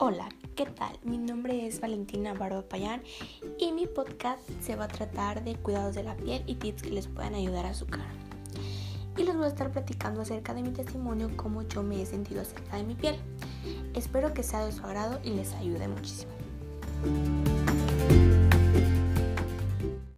Hola, ¿qué tal? Mi nombre es Valentina Barba Payán y mi podcast se va a tratar de cuidados de la piel y tips que les puedan ayudar a su cara. Y les voy a estar platicando acerca de mi testimonio, cómo yo me he sentido acerca de mi piel. Espero que sea de su agrado y les ayude muchísimo.